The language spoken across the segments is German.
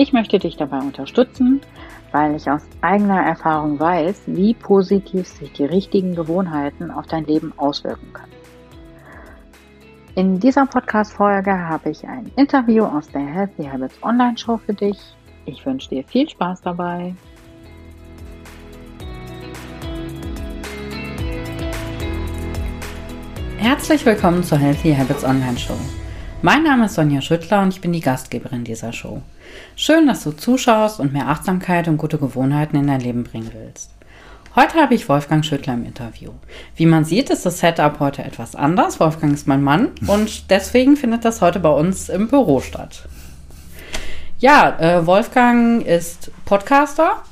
Ich möchte dich dabei unterstützen, weil ich aus eigener Erfahrung weiß, wie positiv sich die richtigen Gewohnheiten auf dein Leben auswirken können. In dieser Podcast-Folge habe ich ein Interview aus der Healthy Habits Online Show für dich. Ich wünsche dir viel Spaß dabei. Herzlich willkommen zur Healthy Habits Online Show. Mein Name ist Sonja Schüttler und ich bin die Gastgeberin dieser Show. Schön, dass du zuschaust und mehr Achtsamkeit und gute Gewohnheiten in dein Leben bringen willst. Heute habe ich Wolfgang Schüttler im Interview. Wie man sieht, ist das Setup heute etwas anders. Wolfgang ist mein Mann und deswegen findet das heute bei uns im Büro statt. Ja, äh, Wolfgang ist Podcaster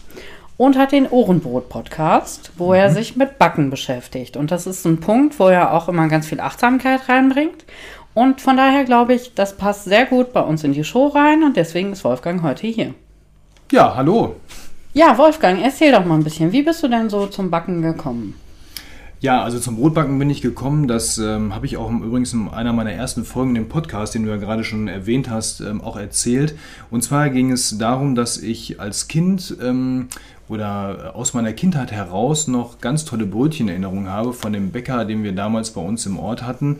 und hat den Ohrenbrot-Podcast, wo mhm. er sich mit Backen beschäftigt. Und das ist ein Punkt, wo er auch immer ganz viel Achtsamkeit reinbringt. Und von daher glaube ich, das passt sehr gut bei uns in die Show rein und deswegen ist Wolfgang heute hier. Ja, hallo. Ja, Wolfgang, erzähl doch mal ein bisschen. Wie bist du denn so zum Backen gekommen? Ja, also zum Brotbacken bin ich gekommen. Das ähm, habe ich auch übrigens in einer meiner ersten Folgen im Podcast, den du ja gerade schon erwähnt hast, ähm, auch erzählt. Und zwar ging es darum, dass ich als Kind ähm, oder aus meiner Kindheit heraus noch ganz tolle Brötchenerinnerungen habe von dem Bäcker, den wir damals bei uns im Ort hatten.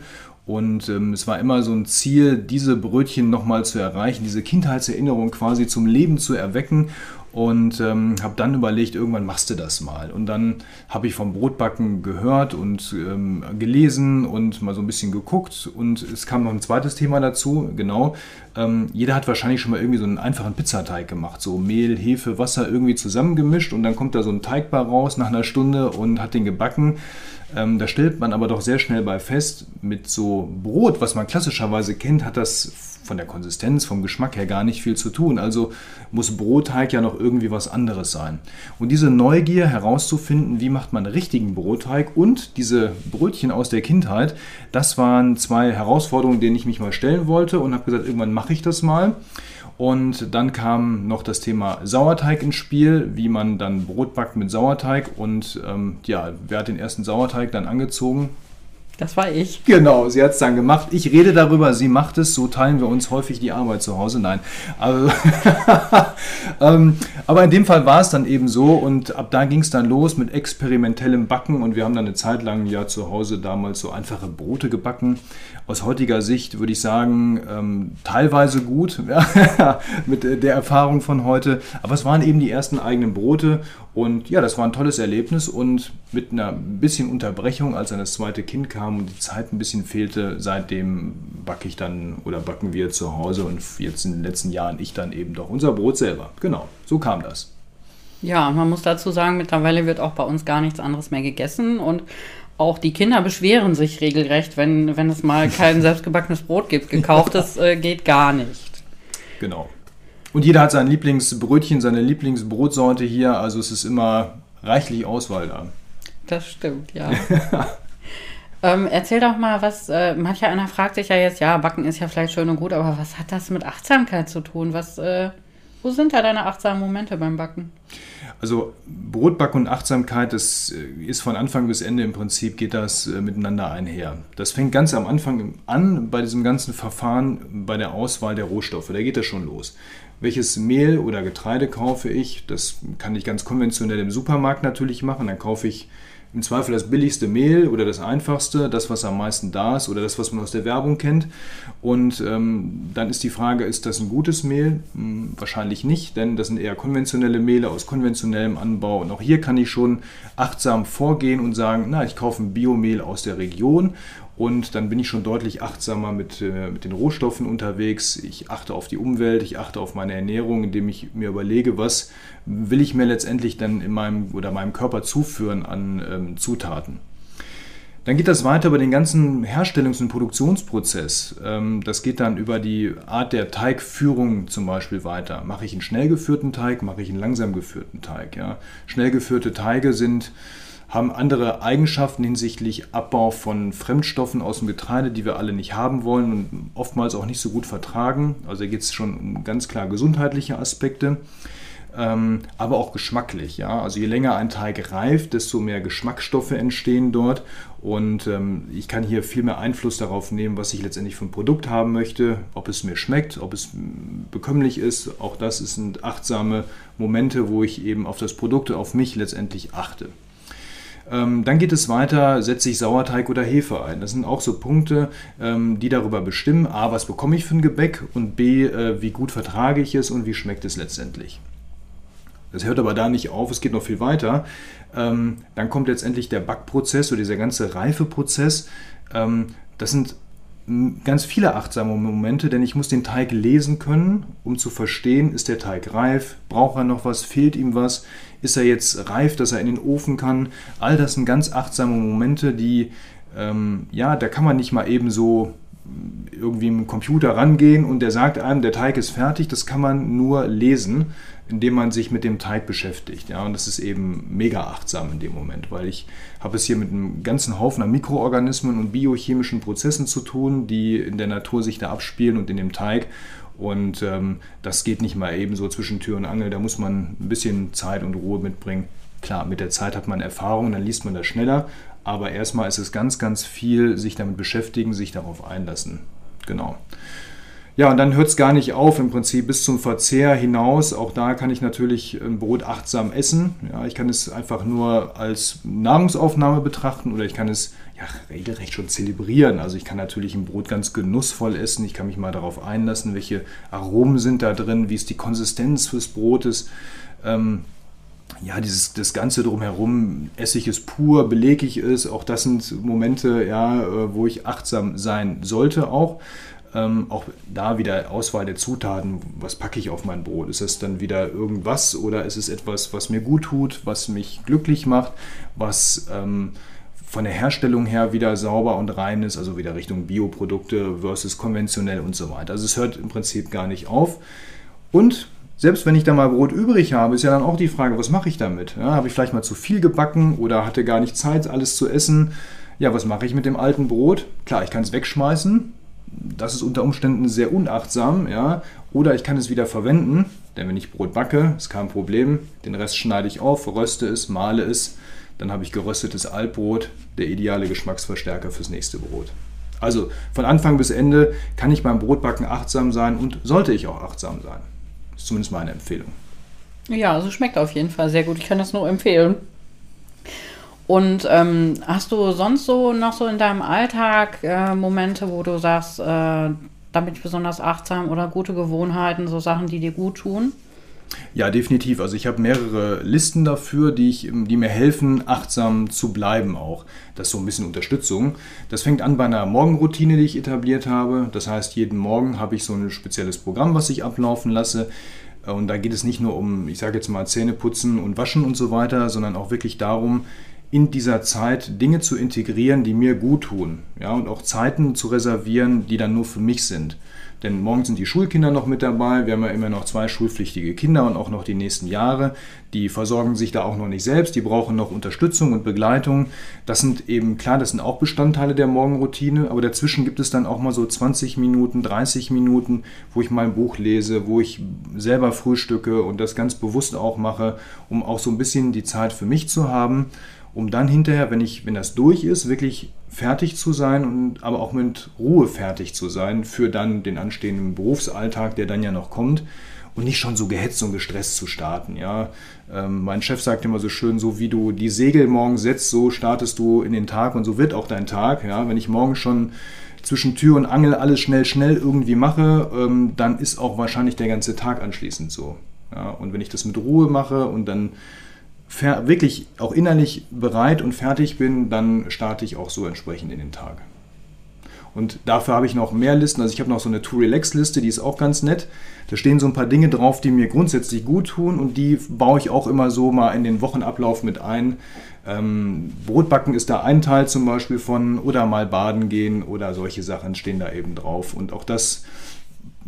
Und ähm, es war immer so ein Ziel, diese Brötchen nochmal zu erreichen, diese Kindheitserinnerung quasi zum Leben zu erwecken. Und ähm, habe dann überlegt, irgendwann machst du das mal. Und dann habe ich vom Brotbacken gehört und ähm, gelesen und mal so ein bisschen geguckt. Und es kam noch ein zweites Thema dazu, genau. Ähm, jeder hat wahrscheinlich schon mal irgendwie so einen einfachen Pizzateig gemacht. So Mehl, Hefe, Wasser irgendwie zusammengemischt und dann kommt da so ein Teigbar raus nach einer Stunde und hat den gebacken. Ähm, da stellt man aber doch sehr schnell bei fest, mit so Brot, was man klassischerweise kennt, hat das von der Konsistenz, vom Geschmack her gar nicht viel zu tun. Also muss Brotteig ja noch irgendwie was anderes sein. Und diese Neugier herauszufinden, wie macht man richtigen Brotteig und diese Brötchen aus der Kindheit, das waren zwei Herausforderungen, denen ich mich mal stellen wollte und habe gesagt, irgendwann mache ich das mal. Und dann kam noch das Thema Sauerteig ins Spiel, wie man dann Brot backt mit Sauerteig. Und ähm, ja, wer hat den ersten Sauerteig dann angezogen? Das war ich. Genau, sie hat es dann gemacht. Ich rede darüber, sie macht es. So teilen wir uns häufig die Arbeit zu Hause. Nein. Also, ähm, aber in dem Fall war es dann eben so. Und ab da ging es dann los mit experimentellem Backen. Und wir haben dann eine Zeit lang ja zu Hause damals so einfache Brote gebacken. Aus heutiger Sicht würde ich sagen, ähm, teilweise gut, mit der Erfahrung von heute. Aber es waren eben die ersten eigenen Brote. Und ja, das war ein tolles Erlebnis. Und mit einer bisschen Unterbrechung, als dann das zweite Kind kam, und die Zeit ein bisschen fehlte, seitdem backe ich dann oder backen wir zu Hause und jetzt in den letzten Jahren ich dann eben doch unser Brot selber. Genau, so kam das. Ja, man muss dazu sagen, mittlerweile wird auch bei uns gar nichts anderes mehr gegessen und auch die Kinder beschweren sich regelrecht, wenn, wenn es mal kein selbstgebackenes Brot gibt. Gekauftes äh, geht gar nicht. Genau. Und jeder hat sein Lieblingsbrötchen, seine Lieblingsbrotsorte hier. Also es ist immer reichlich Auswahl da. Das stimmt, ja. Ähm, erzähl doch mal, was, äh, mancher einer fragt sich ja jetzt, ja, Backen ist ja vielleicht schön und gut, aber was hat das mit Achtsamkeit zu tun? Was, äh, wo sind da deine achtsamen Momente beim Backen? Also Brotbacken und Achtsamkeit, das äh, ist von Anfang bis Ende im Prinzip, geht das äh, miteinander einher. Das fängt ganz am Anfang an bei diesem ganzen Verfahren, bei der Auswahl der Rohstoffe. Da geht das schon los. Welches Mehl oder Getreide kaufe ich? Das kann ich ganz konventionell im Supermarkt natürlich machen. Dann kaufe ich im Zweifel das billigste Mehl oder das einfachste, das, was am meisten da ist oder das, was man aus der Werbung kennt. Und ähm, dann ist die Frage, ist das ein gutes Mehl? Hm, wahrscheinlich nicht, denn das sind eher konventionelle Mehle aus konventionellem Anbau. Und auch hier kann ich schon achtsam vorgehen und sagen, na, ich kaufe ein Biomehl aus der Region und dann bin ich schon deutlich achtsamer mit, äh, mit den Rohstoffen unterwegs. Ich achte auf die Umwelt, ich achte auf meine Ernährung, indem ich mir überlege, was will ich mir letztendlich dann in meinem oder meinem Körper zuführen an ähm, Zutaten. Dann geht das weiter über den ganzen Herstellungs- und Produktionsprozess. Ähm, das geht dann über die Art der Teigführung zum Beispiel weiter. Mache ich einen schnell geführten Teig, mache ich einen langsam geführten Teig. Ja? Schnell geführte Teige sind haben andere Eigenschaften hinsichtlich Abbau von Fremdstoffen aus dem Getreide, die wir alle nicht haben wollen und oftmals auch nicht so gut vertragen. Also da geht es schon um ganz klar gesundheitliche Aspekte ähm, aber auch geschmacklich. Ja? Also je länger ein Teig reift, desto mehr Geschmacksstoffe entstehen dort und ähm, ich kann hier viel mehr Einfluss darauf nehmen, was ich letztendlich für ein Produkt haben möchte, ob es mir schmeckt, ob es bekömmlich ist. Auch das sind achtsame Momente, wo ich eben auf das Produkt, auf mich letztendlich achte. Ähm, dann geht es weiter, setze ich Sauerteig oder Hefe ein. Das sind auch so Punkte, ähm, die darüber bestimmen, a, was bekomme ich für ein Gebäck und b, äh, wie gut vertrage ich es und wie schmeckt es letztendlich. Das hört aber da nicht auf, es geht noch viel weiter. Ähm, dann kommt letztendlich der Backprozess oder dieser ganze Reifeprozess. Ähm, das sind ganz viele achtsame Momente, denn ich muss den Teig lesen können, um zu verstehen, ist der Teig reif, braucht er noch was, fehlt ihm was, ist er jetzt reif, dass er in den Ofen kann. All das sind ganz achtsame Momente, die, ähm, ja, da kann man nicht mal eben so irgendwie im Computer rangehen und der sagt einem, der Teig ist fertig, das kann man nur lesen indem man sich mit dem Teig beschäftigt. Ja, und das ist eben mega achtsam in dem Moment, weil ich habe es hier mit einem ganzen Haufen an Mikroorganismen und biochemischen Prozessen zu tun, die in der Natur sich da abspielen und in dem Teig. Und ähm, das geht nicht mal eben so zwischen Tür und Angel. Da muss man ein bisschen Zeit und Ruhe mitbringen. Klar, mit der Zeit hat man Erfahrung, dann liest man das schneller. Aber erstmal ist es ganz, ganz viel, sich damit beschäftigen, sich darauf einlassen. Genau. Ja, und dann hört es gar nicht auf im Prinzip bis zum Verzehr hinaus. Auch da kann ich natürlich ein Brot achtsam essen. Ja, ich kann es einfach nur als Nahrungsaufnahme betrachten oder ich kann es ja, regelrecht schon zelebrieren. Also ich kann natürlich ein Brot ganz genussvoll essen. Ich kann mich mal darauf einlassen, welche Aromen sind da drin, wie ist die Konsistenz des Brotes. Ähm, ja, dieses, das Ganze drumherum, esse ich es pur, belege ich es, auch das sind Momente, ja, äh, wo ich achtsam sein sollte auch. Ähm, auch da wieder Auswahl der Zutaten. Was packe ich auf mein Brot? Ist es dann wieder irgendwas oder ist es etwas, was mir gut tut, was mich glücklich macht, was ähm, von der Herstellung her wieder sauber und rein ist, also wieder Richtung Bioprodukte versus konventionell und so weiter. Also es hört im Prinzip gar nicht auf. Und selbst wenn ich da mal Brot übrig habe, ist ja dann auch die Frage, was mache ich damit? Ja, habe ich vielleicht mal zu viel gebacken oder hatte gar nicht Zeit, alles zu essen? Ja, was mache ich mit dem alten Brot? Klar, ich kann es wegschmeißen, das ist unter Umständen sehr unachtsam, ja. Oder ich kann es wieder verwenden, denn wenn ich Brot backe, ist kein Problem. Den Rest schneide ich auf, röste es, male es, dann habe ich geröstetes Altbrot, der ideale Geschmacksverstärker fürs nächste Brot. Also von Anfang bis Ende kann ich beim Brotbacken achtsam sein und sollte ich auch achtsam sein. Das ist zumindest meine Empfehlung. Ja, also schmeckt auf jeden Fall sehr gut. Ich kann das nur empfehlen. Und ähm, hast du sonst so noch so in deinem Alltag äh, Momente, wo du sagst, äh, da bin ich besonders achtsam oder gute Gewohnheiten, so Sachen, die dir gut tun? Ja, definitiv. Also ich habe mehrere Listen dafür, die, ich, die mir helfen, achtsam zu bleiben auch. Das ist so ein bisschen Unterstützung. Das fängt an bei einer Morgenroutine, die ich etabliert habe. Das heißt, jeden Morgen habe ich so ein spezielles Programm, was ich ablaufen lasse. Und da geht es nicht nur um, ich sage jetzt mal, Zähne putzen und waschen und so weiter, sondern auch wirklich darum, in dieser Zeit Dinge zu integrieren, die mir gut tun. Ja, und auch Zeiten zu reservieren, die dann nur für mich sind. Denn morgen sind die Schulkinder noch mit dabei. Wir haben ja immer noch zwei schulpflichtige Kinder und auch noch die nächsten Jahre. Die versorgen sich da auch noch nicht selbst. Die brauchen noch Unterstützung und Begleitung. Das sind eben, klar, das sind auch Bestandteile der Morgenroutine. Aber dazwischen gibt es dann auch mal so 20 Minuten, 30 Minuten, wo ich mal ein Buch lese, wo ich selber frühstücke und das ganz bewusst auch mache, um auch so ein bisschen die Zeit für mich zu haben um dann hinterher, wenn, ich, wenn das durch ist, wirklich fertig zu sein und aber auch mit Ruhe fertig zu sein für dann den anstehenden Berufsalltag, der dann ja noch kommt und nicht schon so gehetzt und gestresst zu starten. Ja, ähm, mein Chef sagt immer so schön, so wie du die Segel morgen setzt, so startest du in den Tag und so wird auch dein Tag. Ja, wenn ich morgen schon zwischen Tür und Angel alles schnell, schnell irgendwie mache, ähm, dann ist auch wahrscheinlich der ganze Tag anschließend so. Ja, und wenn ich das mit Ruhe mache und dann wirklich auch innerlich bereit und fertig bin, dann starte ich auch so entsprechend in den Tag. Und dafür habe ich noch mehr Listen. Also ich habe noch so eine To-Relax-Liste, die ist auch ganz nett. Da stehen so ein paar Dinge drauf, die mir grundsätzlich gut tun und die baue ich auch immer so mal in den Wochenablauf mit ein. Ähm, Brotbacken ist da ein Teil zum Beispiel von oder mal baden gehen oder solche Sachen stehen da eben drauf. Und auch das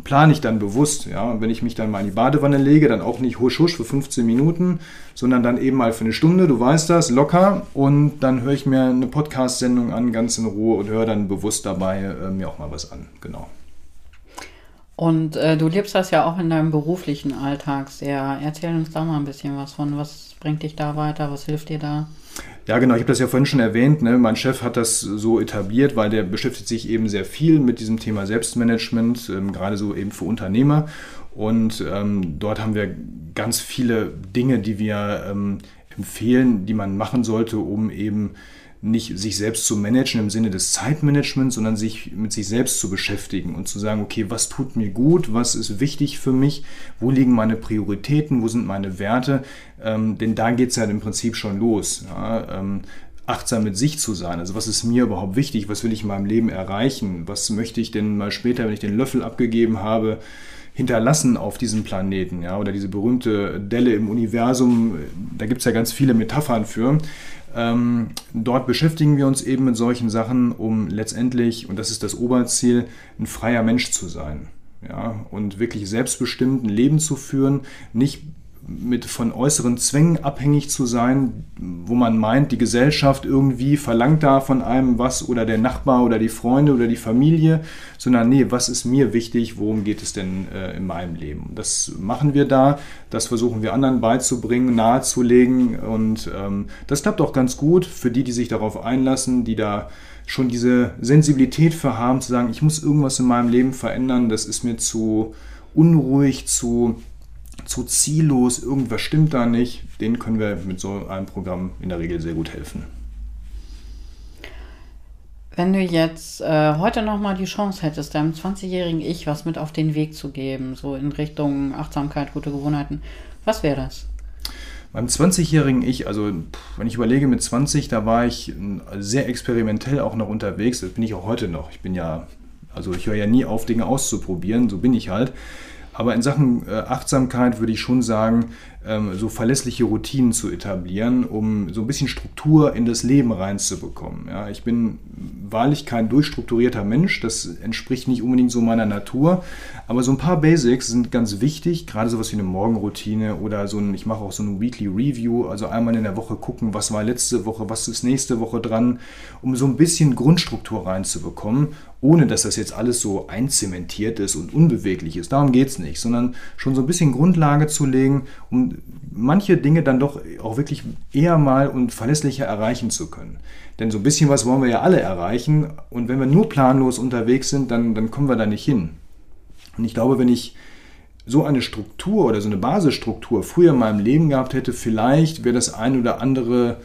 plane ich dann bewusst. Ja? Und wenn ich mich dann mal in die Badewanne lege, dann auch nicht husch husch für 15 Minuten, sondern dann eben mal für eine Stunde, du weißt das, locker. Und dann höre ich mir eine Podcast-Sendung an, ganz in Ruhe und höre dann bewusst dabei äh, mir auch mal was an. Genau. Und äh, du lebst das ja auch in deinem beruflichen Alltag sehr. Erzähl uns da mal ein bisschen was von. Was bringt dich da weiter? Was hilft dir da? Ja, genau, ich habe das ja vorhin schon erwähnt. Ne? Mein Chef hat das so etabliert, weil der beschäftigt sich eben sehr viel mit diesem Thema Selbstmanagement, ähm, gerade so eben für Unternehmer. Und ähm, dort haben wir ganz viele Dinge, die wir ähm, empfehlen, die man machen sollte, um eben nicht sich selbst zu managen im Sinne des Zeitmanagements, sondern sich mit sich selbst zu beschäftigen und zu sagen, okay, was tut mir gut, was ist wichtig für mich, wo liegen meine Prioritäten, wo sind meine Werte, ähm, denn da geht es ja im Prinzip schon los. Ja, ähm, achtsam mit sich zu sein. Also was ist mir überhaupt wichtig, was will ich in meinem Leben erreichen, was möchte ich denn mal später, wenn ich den Löffel abgegeben habe, hinterlassen auf diesem Planeten, ja, oder diese berühmte Delle im Universum, da gibt es ja ganz viele Metaphern für. Ähm, dort beschäftigen wir uns eben mit solchen Sachen, um letztendlich, und das ist das Oberziel, ein freier Mensch zu sein. Ja, und wirklich selbstbestimmt ein Leben zu führen, nicht mit von äußeren Zwängen abhängig zu sein, wo man meint, die Gesellschaft irgendwie verlangt da von einem was oder der Nachbar oder die Freunde oder die Familie, sondern nee, was ist mir wichtig, worum geht es denn äh, in meinem Leben? Das machen wir da, das versuchen wir anderen beizubringen, nahezulegen und ähm, das klappt auch ganz gut für die, die sich darauf einlassen, die da schon diese Sensibilität für haben, zu sagen, ich muss irgendwas in meinem Leben verändern, das ist mir zu unruhig, zu zu ziellos, irgendwas stimmt da nicht, denen können wir mit so einem Programm in der Regel sehr gut helfen. Wenn du jetzt äh, heute nochmal die Chance hättest, deinem 20-jährigen Ich was mit auf den Weg zu geben, so in Richtung Achtsamkeit, gute Gewohnheiten, was wäre das? Beim 20-jährigen Ich, also wenn ich überlege mit 20, da war ich sehr experimentell auch noch unterwegs. Das bin ich auch heute noch. Ich bin ja, also ich höre ja nie auf, Dinge auszuprobieren, so bin ich halt. Aber in Sachen äh, Achtsamkeit würde ich schon sagen, ähm, so verlässliche Routinen zu etablieren, um so ein bisschen Struktur in das Leben reinzubekommen. Ja, ich bin wahrlich kein durchstrukturierter Mensch, das entspricht nicht unbedingt so meiner Natur, aber so ein paar Basics sind ganz wichtig, gerade sowas wie eine Morgenroutine oder so ein, ich mache auch so eine Weekly Review, also einmal in der Woche gucken, was war letzte Woche, was ist nächste Woche dran, um so ein bisschen Grundstruktur reinzubekommen ohne dass das jetzt alles so einzementiert ist und unbeweglich ist. Darum geht es nicht, sondern schon so ein bisschen Grundlage zu legen, manche Dinge dann doch auch wirklich eher mal und verlässlicher erreichen zu können. Denn so ein bisschen was wollen wir ja alle erreichen und wenn wir nur planlos unterwegs sind, dann, dann kommen wir da nicht hin. Und ich glaube, wenn ich so eine Struktur oder so eine Basisstruktur früher in meinem Leben gehabt hätte, vielleicht wäre das ein oder andere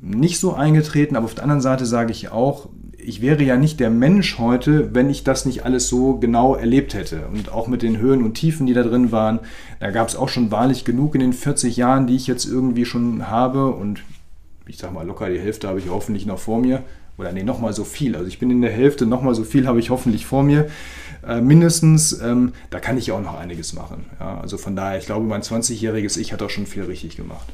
nicht so eingetreten, aber auf der anderen Seite sage ich auch, ich wäre ja nicht der Mensch heute, wenn ich das nicht alles so genau erlebt hätte. Und auch mit den Höhen und Tiefen, die da drin waren, da gab es auch schon wahrlich genug in den 40 Jahren, die ich jetzt irgendwie schon habe. Und ich sage mal, locker die Hälfte habe ich hoffentlich noch vor mir. Oder nee, nochmal so viel. Also ich bin in der Hälfte, nochmal so viel habe ich hoffentlich vor mir. Äh, mindestens, ähm, da kann ich ja auch noch einiges machen. Ja, also von daher, ich glaube, mein 20-jähriges Ich hat auch schon viel richtig gemacht.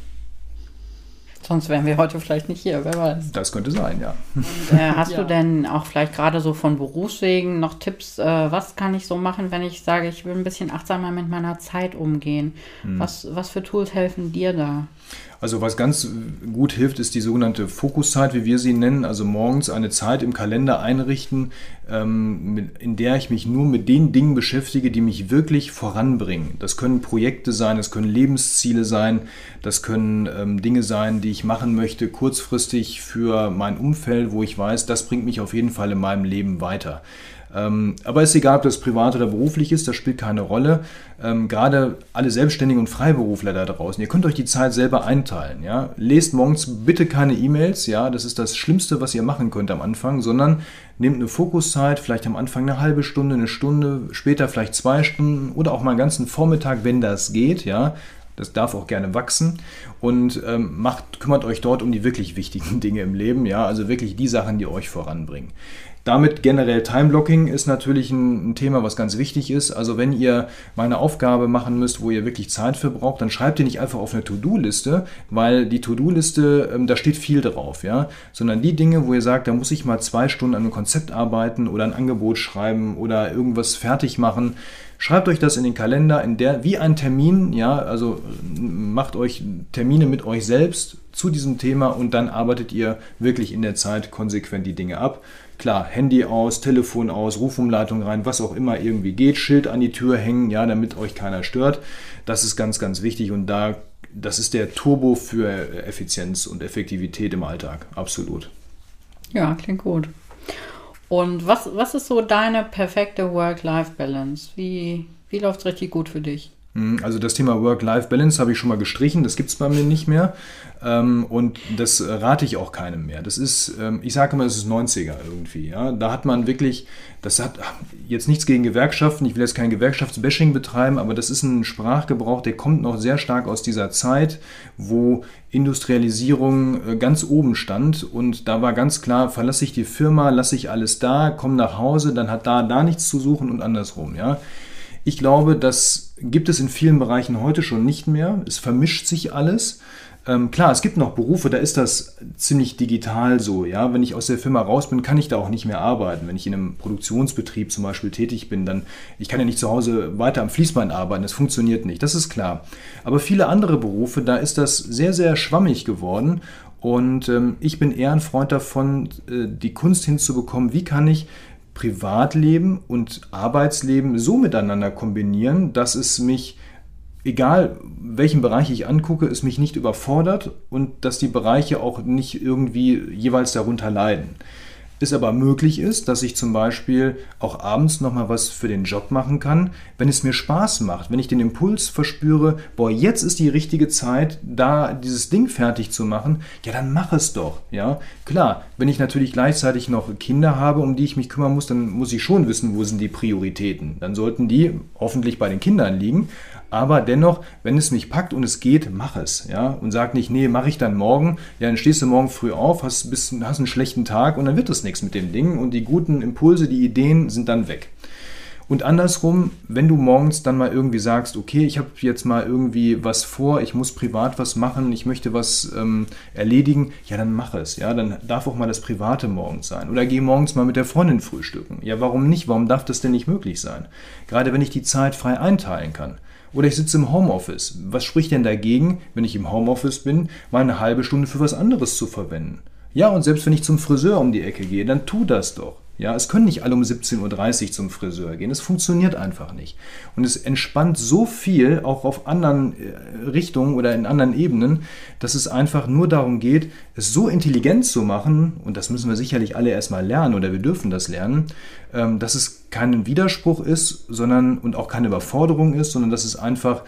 Sonst wären wir heute vielleicht nicht hier, wer weiß. Das könnte sein, ja. Und, äh, hast ja. du denn auch vielleicht gerade so von Berufswegen noch Tipps, äh, was kann ich so machen, wenn ich sage, ich will ein bisschen achtsamer mit meiner Zeit umgehen? Hm. Was, was für Tools helfen dir da? Also was ganz gut hilft, ist die sogenannte Fokuszeit, wie wir sie nennen. Also morgens eine Zeit im Kalender einrichten, ähm, in der ich mich nur mit den Dingen beschäftige, die mich wirklich voranbringen. Das können Projekte sein, das können Lebensziele sein, das können ähm, Dinge sein, die ich machen möchte, kurzfristig für mein Umfeld, wo ich weiß, das bringt mich auf jeden Fall in meinem Leben weiter. Ähm, aber ist egal, ob das privat oder beruflich ist, das spielt keine Rolle. Ähm, gerade alle Selbstständigen und Freiberufler da draußen, ihr könnt euch die Zeit selber einteilen. Ja? Lest morgens bitte keine E-Mails, ja, das ist das Schlimmste, was ihr machen könnt am Anfang, sondern nehmt eine Fokuszeit, vielleicht am Anfang eine halbe Stunde, eine Stunde, später vielleicht zwei Stunden oder auch mal einen ganzen Vormittag, wenn das geht, ja. Das darf auch gerne wachsen und ähm, macht, kümmert euch dort um die wirklich wichtigen Dinge im Leben, ja, also wirklich die Sachen, die euch voranbringen. Damit generell Timeblocking ist natürlich ein, Thema, was ganz wichtig ist. Also wenn ihr mal eine Aufgabe machen müsst, wo ihr wirklich Zeit für braucht, dann schreibt ihr nicht einfach auf eine To-Do-Liste, weil die To-Do-Liste, ähm, da steht viel drauf, ja, sondern die Dinge, wo ihr sagt, da muss ich mal zwei Stunden an einem Konzept arbeiten oder ein Angebot schreiben oder irgendwas fertig machen. Schreibt euch das in den Kalender, in der, wie ein Termin, ja, also macht euch Termine mit euch selbst zu diesem Thema und dann arbeitet ihr wirklich in der Zeit konsequent die Dinge ab. Klar, Handy aus, Telefon aus, Rufumleitung rein, was auch immer irgendwie geht, Schild an die Tür hängen, ja, damit euch keiner stört. Das ist ganz, ganz wichtig und da, das ist der Turbo für Effizienz und Effektivität im Alltag, absolut. Ja, klingt gut. Und was, was ist so deine perfekte Work-Life-Balance? Wie, wie läuft es richtig gut für dich? Hm, also das Thema Work-Life-Balance habe ich schon mal gestrichen, das gibt es bei mir nicht mehr. Ähm, und das rate ich auch keinem mehr. Das ist, ähm, ich sage immer, das ist 90er irgendwie. Da hat man wirklich, das hat jetzt nichts gegen Gewerkschaften, ich will jetzt kein Gewerkschaftsbashing betreiben, aber das ist ein Sprachgebrauch, der kommt noch sehr stark aus dieser Zeit, wo Industrialisierung äh, ganz oben stand und da war ganz klar, verlasse ich die Firma, lasse ich alles da, komme nach Hause, dann hat da da nichts zu suchen und andersrum. Ja? Ich glaube, das gibt es in vielen Bereichen heute schon nicht mehr. Es vermischt sich alles. Ähm, klar, es gibt noch Berufe, da ist das ziemlich digital so. Ja, wenn ich aus der Firma raus bin, kann ich da auch nicht mehr arbeiten. Wenn ich in einem Produktionsbetrieb zum Beispiel tätig bin, dann ich kann ja nicht zu Hause weiter am Fließband arbeiten. Das funktioniert nicht. Das ist klar. Aber viele andere Berufe, da ist das sehr sehr schwammig geworden. Und ähm, ich bin eher ein Freund davon, äh, die Kunst hinzubekommen. Wie kann ich Privatleben und Arbeitsleben so miteinander kombinieren, dass es mich, egal welchen Bereich ich angucke, es mich nicht überfordert und dass die Bereiche auch nicht irgendwie jeweils darunter leiden es aber möglich ist, dass ich zum Beispiel auch abends nochmal was für den Job machen kann, wenn es mir Spaß macht, wenn ich den Impuls verspüre, boah, jetzt ist die richtige Zeit, da dieses Ding fertig zu machen, ja, dann mach es doch, ja. Klar, wenn ich natürlich gleichzeitig noch Kinder habe, um die ich mich kümmern muss, dann muss ich schon wissen, wo sind die Prioritäten. Dann sollten die hoffentlich bei den Kindern liegen, aber dennoch, wenn es mich packt und es geht, mach es. Ja? Und sag nicht, nee, mache ich dann morgen. Ja, dann stehst du morgen früh auf, hast, bist, hast einen schlechten Tag und dann wird es nichts mit dem Ding. Und die guten Impulse, die Ideen sind dann weg. Und andersrum, wenn du morgens dann mal irgendwie sagst, okay, ich habe jetzt mal irgendwie was vor, ich muss privat was machen, ich möchte was ähm, erledigen, ja, dann mach es. Ja, dann darf auch mal das Private morgens sein. Oder geh morgens mal mit der Freundin frühstücken. Ja, warum nicht? Warum darf das denn nicht möglich sein? Gerade wenn ich die Zeit frei einteilen kann. Oder ich sitze im Homeoffice. Was spricht denn dagegen, wenn ich im Homeoffice bin, mal eine halbe Stunde für was anderes zu verwenden? Ja, und selbst wenn ich zum Friseur um die Ecke gehe, dann tu das doch. Ja, es können nicht alle um 17.30 Uhr zum Friseur gehen. Es funktioniert einfach nicht. Und es entspannt so viel, auch auf anderen äh, Richtungen oder in anderen Ebenen, dass es einfach nur darum geht, es so intelligent zu machen, und das müssen wir sicherlich alle erstmal lernen oder wir dürfen das lernen, ähm, dass es kein Widerspruch ist, sondern und auch keine Überforderung ist, sondern dass es einfach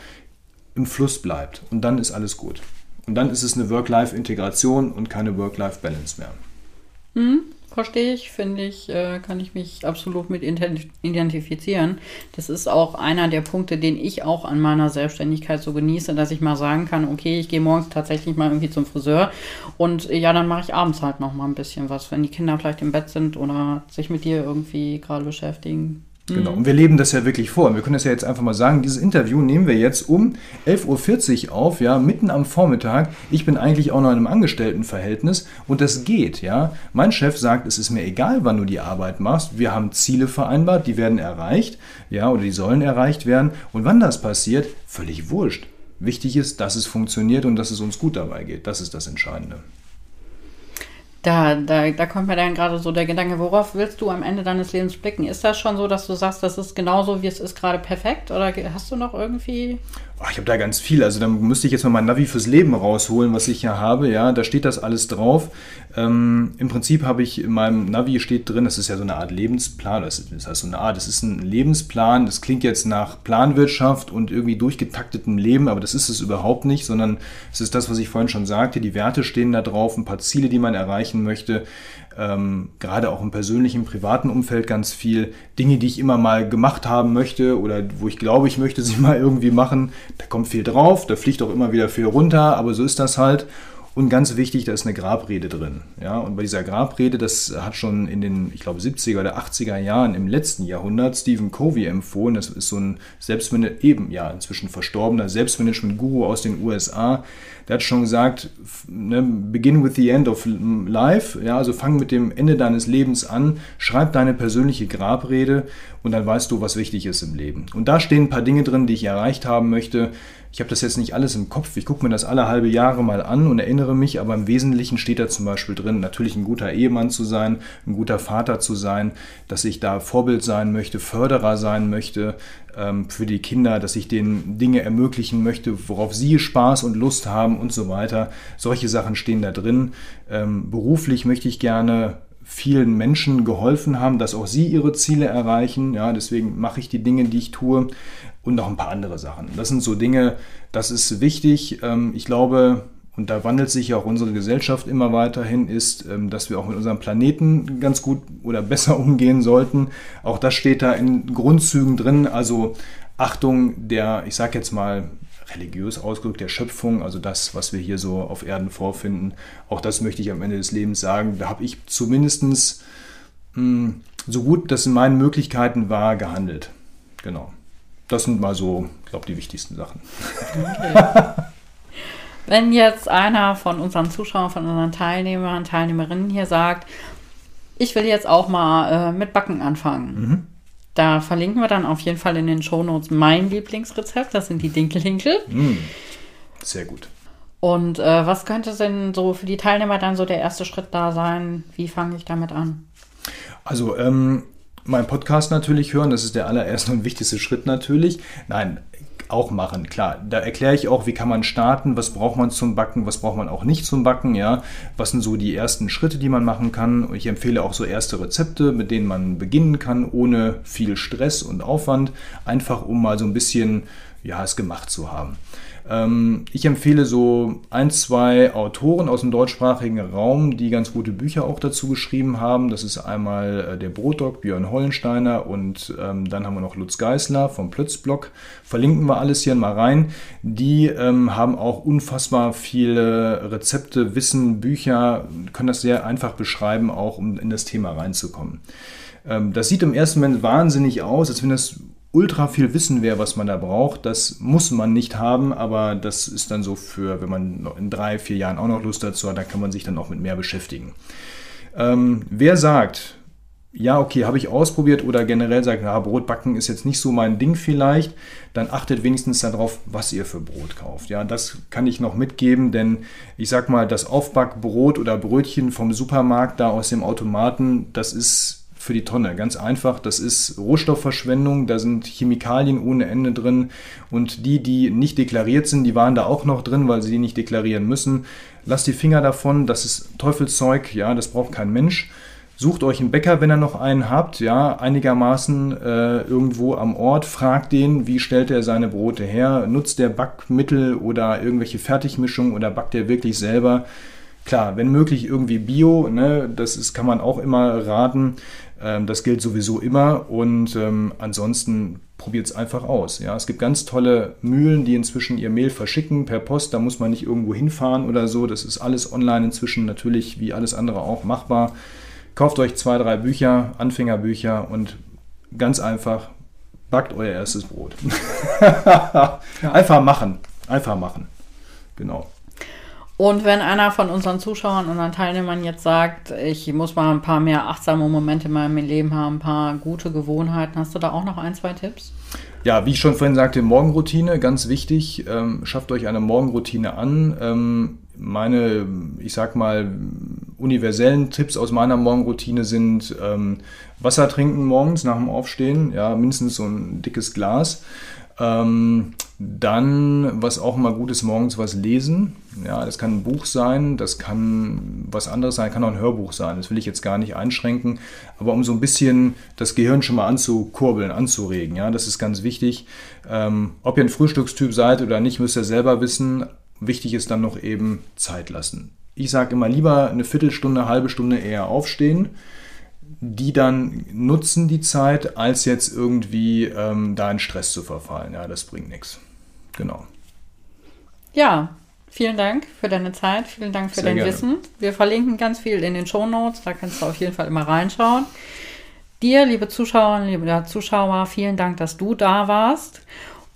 im Fluss bleibt. Und dann ist alles gut. Und dann ist es eine Work-Life-Integration und keine Work-Life-Balance mehr. Mhm. Verstehe ich, finde ich, äh, kann ich mich absolut mit identifizieren. Das ist auch einer der Punkte, den ich auch an meiner Selbstständigkeit so genieße, dass ich mal sagen kann, okay, ich gehe morgens tatsächlich mal irgendwie zum Friseur und äh, ja, dann mache ich abends halt noch mal ein bisschen was, wenn die Kinder vielleicht im Bett sind oder sich mit dir irgendwie gerade beschäftigen. Genau, und wir leben das ja wirklich vor. Wir können das ja jetzt einfach mal sagen, dieses Interview nehmen wir jetzt um 11.40 Uhr auf, ja, mitten am Vormittag. Ich bin eigentlich auch noch in einem Angestelltenverhältnis und das geht, ja. Mein Chef sagt, es ist mir egal, wann du die Arbeit machst. Wir haben Ziele vereinbart, die werden erreicht, ja, oder die sollen erreicht werden. Und wann das passiert, völlig wurscht. Wichtig ist, dass es funktioniert und dass es uns gut dabei geht. Das ist das Entscheidende. Da, da, da kommt mir dann gerade so der Gedanke, worauf willst du am Ende deines Lebens blicken? Ist das schon so, dass du sagst, das ist genauso, wie es ist, gerade perfekt? Oder hast du noch irgendwie ich habe da ganz viel. Also dann müsste ich jetzt mal mein Navi fürs Leben rausholen, was ich hier habe. Ja, da steht das alles drauf. Ähm, Im Prinzip habe ich in meinem Navi steht drin, das ist ja so eine Art Lebensplan. Das, ist, das eine Art, das ist ein Lebensplan. Das klingt jetzt nach Planwirtschaft und irgendwie durchgetaktetem Leben, aber das ist es überhaupt nicht, sondern es ist das, was ich vorhin schon sagte. Die Werte stehen da drauf, ein paar Ziele, die man erreichen möchte ähm, gerade auch im persönlichen, privaten Umfeld ganz viel. Dinge, die ich immer mal gemacht haben möchte oder wo ich glaube, ich möchte sie mal irgendwie machen. Da kommt viel drauf, da fliegt auch immer wieder viel runter, aber so ist das halt. Und ganz wichtig, da ist eine Grabrede drin. Ja? Und bei dieser Grabrede, das hat schon in den, ich glaube, 70er oder 80er Jahren im letzten Jahrhundert Stephen Covey empfohlen. Das ist so ein Selbstmanagement, eben ja, inzwischen verstorbener Selbstmanagement-Guru aus den USA. Der hat schon gesagt, ne, begin with the end of life, ja, also fang mit dem Ende deines Lebens an, schreib deine persönliche Grabrede und dann weißt du, was wichtig ist im Leben. Und da stehen ein paar Dinge drin, die ich erreicht haben möchte. Ich habe das jetzt nicht alles im Kopf. Ich gucke mir das alle halbe Jahre mal an und erinnere mich, aber im Wesentlichen steht da zum Beispiel drin, natürlich ein guter Ehemann zu sein, ein guter Vater zu sein, dass ich da Vorbild sein möchte, Förderer sein möchte ähm, für die Kinder, dass ich denen Dinge ermöglichen möchte, worauf sie Spaß und Lust haben und so weiter. Solche Sachen stehen da drin. Ähm, beruflich möchte ich gerne vielen Menschen geholfen haben, dass auch sie ihre Ziele erreichen. Ja, deswegen mache ich die Dinge, die ich tue und noch ein paar andere Sachen. Das sind so Dinge, das ist wichtig. Ähm, ich glaube, und da wandelt sich ja auch unsere Gesellschaft immer weiterhin, ist, ähm, dass wir auch mit unserem Planeten ganz gut oder besser umgehen sollten. Auch das steht da in Grundzügen drin. Also Achtung der, ich sage jetzt mal, religiös ausgedrückt, der Schöpfung, also das, was wir hier so auf Erden vorfinden. Auch das möchte ich am Ende des Lebens sagen. Da habe ich zumindest mh, hm, so gut das in meinen Möglichkeiten war, gehandelt. Genau. Das sind mal so, ich glaube, die wichtigsten Sachen. Okay. Wenn jetzt einer von unseren Zuschauern, von unseren Teilnehmern, Teilnehmerinnen hier sagt, ich will jetzt auch mal äh, mit Backen anfangen. Mhm. Da verlinken wir dann auf jeden Fall in den Shownotes mein Lieblingsrezept. Das sind die Dinkelhinkel. Mm, sehr gut. Und äh, was könnte denn so für die Teilnehmer dann so der erste Schritt da sein? Wie fange ich damit an? Also ähm, mein Podcast natürlich hören, das ist der allererste und wichtigste Schritt natürlich. Nein, auch machen, klar. Da erkläre ich auch, wie kann man starten, was braucht man zum Backen, was braucht man auch nicht zum Backen, ja. Was sind so die ersten Schritte, die man machen kann. Ich empfehle auch so erste Rezepte, mit denen man beginnen kann, ohne viel Stress und Aufwand, einfach um mal so ein bisschen, ja, es gemacht zu haben. Ähm, ich empfehle so ein, zwei Autoren aus dem deutschsprachigen Raum, die ganz gute Bücher auch dazu geschrieben haben. Das ist einmal äh, der Brotdog, Björn Hollensteiner und ähm, dann haben wir noch Lutz Geisler vom Plötzblock. Verlinken wir alles hier mal rein. Die ähm, haben auch unfassbar viele Rezepte, Wissen, Bücher, können das sehr einfach beschreiben, auch um in das Thema reinzukommen. Das sieht im ersten Moment wahnsinnig aus, als wenn das ultra viel Wissen wäre, was man da braucht. Das muss man nicht haben, aber das ist dann so für, wenn man in drei, vier Jahren auch noch Lust dazu hat, dann kann man sich dann auch mit mehr beschäftigen. Ähm, wer sagt, ja, okay, habe ich ausprobiert oder generell sagt, ja, Brotbacken ist jetzt nicht so mein Ding vielleicht, dann achtet wenigstens darauf, was ihr für Brot kauft. Ja, das kann ich noch mitgeben, denn ich sag mal, das Aufbackbrot oder Brötchen vom Supermarkt da aus dem Automaten, das ist für die Tonne. Ganz einfach, das ist Rohstoffverschwendung, da sind Chemikalien ohne Ende drin und die, die nicht deklariert sind, die waren da auch noch drin, weil sie die nicht deklarieren müssen. Lasst die Finger davon, das ist Teufelszeug, ja, das braucht kein Mensch. Sucht euch einen Bäcker, wenn ihr noch einen habt, ja, einigermaßen äh, irgendwo am Ort. Fragt den, wie stellt er seine Brote her? Nutzt der Backmittel oder irgendwelche Fertigmischungen oder backt er wirklich selber? Klar, wenn möglich irgendwie Bio, ne, das ist, kann man auch immer raten. Ähm, das gilt sowieso immer und ähm, ansonsten probiert es einfach aus. Ja. Es gibt ganz tolle Mühlen, die inzwischen ihr Mehl verschicken per Post. Da muss man nicht irgendwo hinfahren oder so. Das ist alles online inzwischen natürlich wie alles andere auch machbar. Kauft euch zwei, drei Bücher, Anfängerbücher und ganz einfach backt euer erstes Brot. Einfach machen. Einfach machen. Genau. Und wenn einer von unseren Zuschauern, unseren Teilnehmern jetzt sagt, ich muss mal ein paar mehr achtsame Momente in meinem Leben haben, ein paar gute Gewohnheiten, hast du da auch noch ein, zwei Tipps? Ja, wie ich schon vorhin sagte, Morgenroutine, ganz wichtig. Ähm, schafft euch eine Morgenroutine an. Ähm, meine, ich sag mal, universellen Tipps aus meiner Morgenroutine sind ähm, Wasser trinken morgens nach dem Aufstehen, ja, mindestens so ein dickes Glas. Ähm, dann, was auch immer gut ist, morgens was lesen. Ja, das kann ein Buch sein, das kann was anderes sein, kann auch ein Hörbuch sein. Das will ich jetzt gar nicht einschränken. Aber um so ein bisschen das Gehirn schon mal anzukurbeln, anzuregen, ja, das ist ganz wichtig. Ähm, ob ihr ein Frühstückstyp seid oder nicht, müsst ihr selber wissen. Wichtig ist dann noch eben Zeit lassen. Ich sage immer lieber eine Viertelstunde, halbe Stunde eher aufstehen die dann nutzen die Zeit, als jetzt irgendwie ähm, da in Stress zu verfallen. Ja, das bringt nichts. Genau. Ja, Vielen Dank für deine Zeit, vielen Dank für Sehr dein gerne. Wissen. Wir verlinken ganz viel in den Shownotes, da kannst du auf jeden Fall immer reinschauen. Dir, liebe Zuschauerinnen, liebe Zuschauer, vielen Dank, dass du da warst.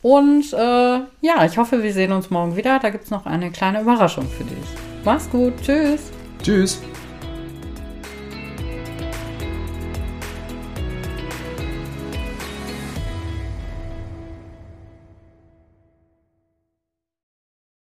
Und äh, ja, ich hoffe, wir sehen uns morgen wieder. Da gibt es noch eine kleine Überraschung für dich. Mach's gut. Tschüss. Tschüss.